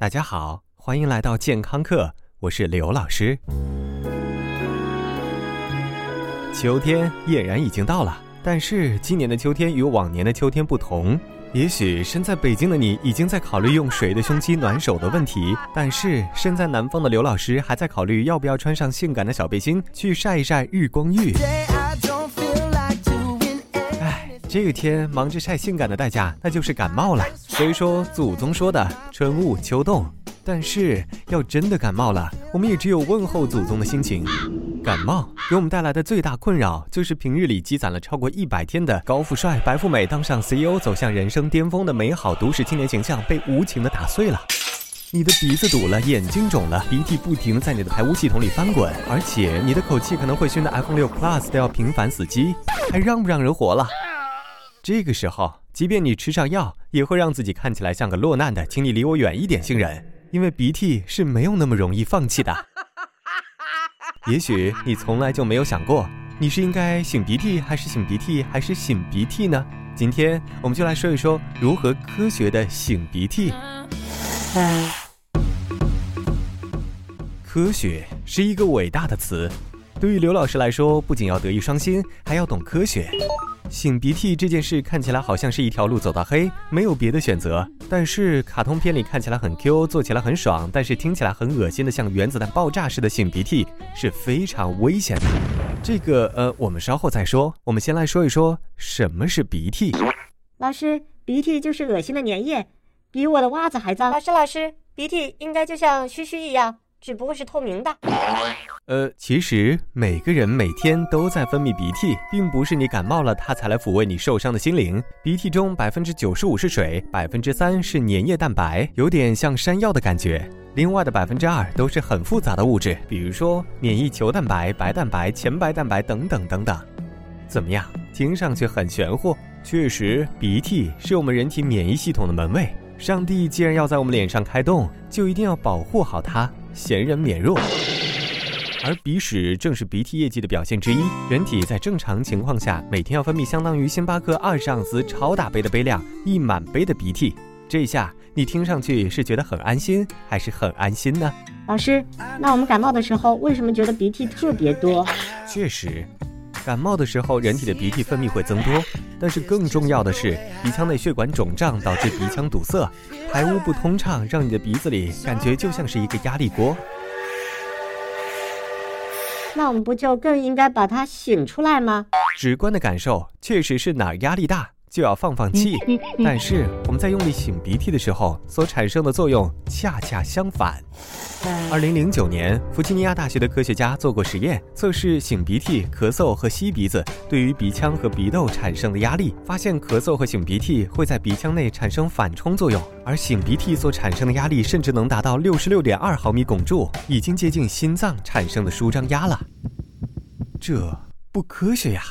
大家好，欢迎来到健康课，我是刘老师。秋天俨然已经到了，但是今年的秋天与往年的秋天不同。也许身在北京的你已经在考虑用谁的胸肌暖手的问题，但是身在南方的刘老师还在考虑要不要穿上性感的小背心去晒一晒日光浴。这个天忙着晒性感的代价，那就是感冒了。所以说，祖宗说的春捂秋冻，但是要真的感冒了，我们也只有问候祖宗的心情。感冒给我们带来的最大困扰，就是平日里积攒了超过一百天的高富帅、白富美当上 CEO、走向人生巅峰的美好都市青年形象被无情的打碎了。你的鼻子堵了，眼睛肿了，鼻涕不停在你的排污系统里翻滚，而且你的口气可能会熏得 iPhone 六 Plus 都要频繁死机，还让不让人活了？这个时候，即便你吃上药，也会让自己看起来像个落难的“请你离我远一点”星人，因为鼻涕是没有那么容易放弃的。也许你从来就没有想过，你是应该擤鼻涕还是擤鼻涕还是擤鼻涕呢？今天我们就来说一说如何科学的擤鼻涕。科学是一个伟大的词，对于刘老师来说，不仅要德艺双馨，还要懂科学。擤鼻涕这件事看起来好像是一条路走到黑，没有别的选择。但是卡通片里看起来很 Q，做起来很爽，但是听起来很恶心的，像原子弹爆炸似的擤鼻涕是非常危险的。这个呃，我们稍后再说。我们先来说一说什么是鼻涕。老师，鼻涕就是恶心的粘液，比我的袜子还脏。老师，老师，鼻涕应该就像须须一样。只不过是透明的。呃，其实每个人每天都在分泌鼻涕，并不是你感冒了，它才来抚慰你受伤的心灵。鼻涕中百分之九十五是水，百分之三是粘液蛋白，有点像山药的感觉。另外的百分之二都是很复杂的物质，比如说免疫球蛋白、白蛋白、前白蛋白等等等等。怎么样？听上去很玄乎。确实，鼻涕是我们人体免疫系统的门卫。上帝既然要在我们脸上开洞，就一定要保护好它。闲人免弱，而鼻屎正是鼻涕液剂的表现之一。人体在正常情况下，每天要分泌相当于星巴克二十盎司超大杯的杯量，一满杯的鼻涕。这下你听上去是觉得很安心，还是很安心呢？老师，那我们感冒的时候，为什么觉得鼻涕特别多？确实。感冒的时候，人体的鼻涕分泌会增多，但是更重要的是，鼻腔内血管肿胀导致鼻腔堵塞，排污不通畅，让你的鼻子里感觉就像是一个压力锅。那我们不就更应该把它醒出来吗？直观的感受确实是哪儿压力大。就要放放气，但是我们在用力擤鼻涕的时候，所产生的作用恰恰相反。二零零九年，弗吉尼亚大学的科学家做过实验，测试擤鼻涕、咳嗽和吸鼻子对于鼻腔和鼻窦产生的压力，发现咳嗽和擤鼻涕会在鼻腔内产生反冲作用，而擤鼻涕所产生的压力甚至能达到六十六点二毫米汞柱，已经接近心脏产生的舒张压了。这不科学呀！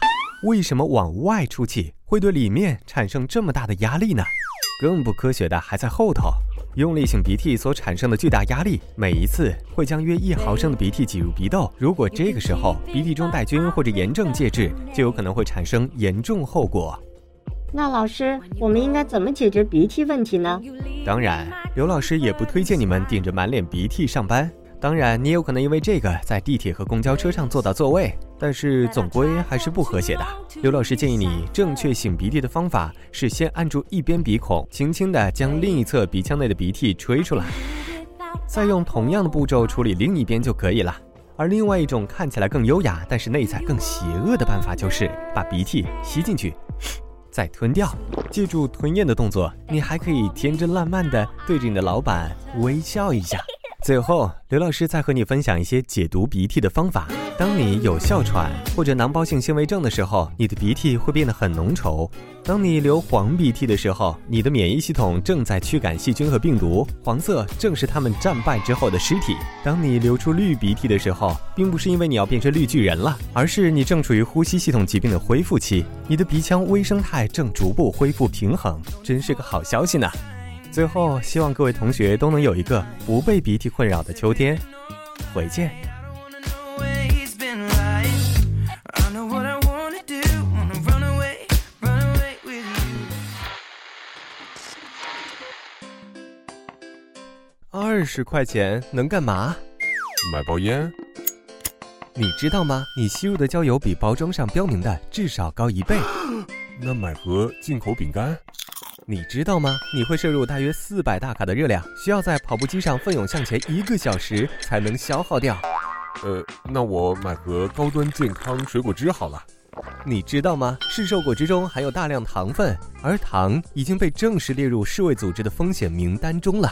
为什么往外出气会对里面产生这么大的压力呢？更不科学的还在后头。用力擤鼻涕所产生的巨大压力，每一次会将约一毫升的鼻涕挤入鼻窦。如果这个时候鼻涕中带菌或者炎症介质，就有可能会产生严重后果。那老师，我们应该怎么解决鼻涕问题呢？当然，刘老师也不推荐你们顶着满脸鼻涕上班。当然，你有可能因为这个在地铁和公交车上坐到座位，但是总归还是不和谐的。刘老师建议你正确擤鼻涕的方法是先按住一边鼻孔，轻轻地将另一侧鼻腔内的鼻涕吹出来，再用同样的步骤处理另一边就可以了。而另外一种看起来更优雅，但是内在更邪恶的办法就是把鼻涕吸进去，再吞掉。记住吞咽的动作，你还可以天真烂漫地对着你的老板微笑一下。最后，刘老师再和你分享一些解毒鼻涕的方法。当你有哮喘或者囊包性纤维症的时候，你的鼻涕会变得很浓稠；当你流黄鼻涕的时候，你的免疫系统正在驱赶细菌和病毒，黄色正是他们战败之后的尸体；当你流出绿鼻涕的时候，并不是因为你要变成绿巨人了，而是你正处于呼吸系统疾病的恢复期，你的鼻腔微生态正逐步恢复平衡，真是个好消息呢。最后，希望各位同学都能有一个不被鼻涕困扰的秋天。回见。二十块钱能干嘛？买包烟。你知道吗？你吸入的焦油比包装上标明的至少高一倍。那买盒进口饼干。你知道吗？你会摄入大约四百大卡的热量，需要在跑步机上奋勇向前一个小时才能消耗掉。呃，那我买盒高端健康水果汁好了。你知道吗？市售果汁中含有大量糖分，而糖已经被正式列入世卫组织的风险名单中了。